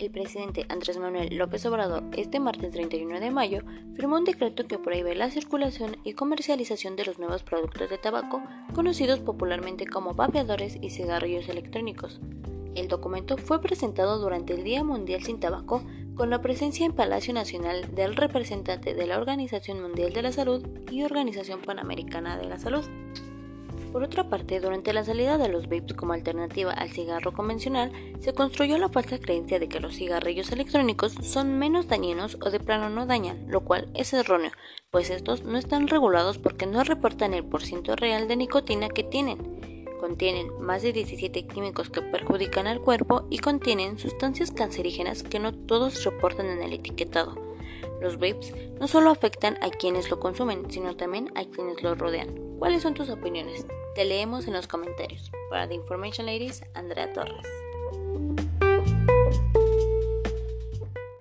el presidente Andrés Manuel López Obrador este martes 31 de mayo firmó un decreto que prohíbe la circulación y comercialización de los nuevos productos de tabaco, conocidos popularmente como vapeadores y cigarrillos electrónicos. El documento fue presentado durante el Día Mundial sin Tabaco con la presencia en Palacio Nacional del representante de la Organización Mundial de la Salud y Organización Panamericana de la Salud. Por otra parte, durante la salida de los vapes como alternativa al cigarro convencional, se construyó la falsa creencia de que los cigarrillos electrónicos son menos dañinos o de plano no dañan, lo cual es erróneo, pues estos no están regulados porque no reportan el porcentaje real de nicotina que tienen. Contienen más de 17 químicos que perjudican al cuerpo y contienen sustancias cancerígenas que no todos reportan en el etiquetado. Los vapes no solo afectan a quienes lo consumen, sino también a quienes los rodean. ¿Cuáles son tus opiniones? Te leemos en los comentarios. Para The Information Ladies, Andrea Torres.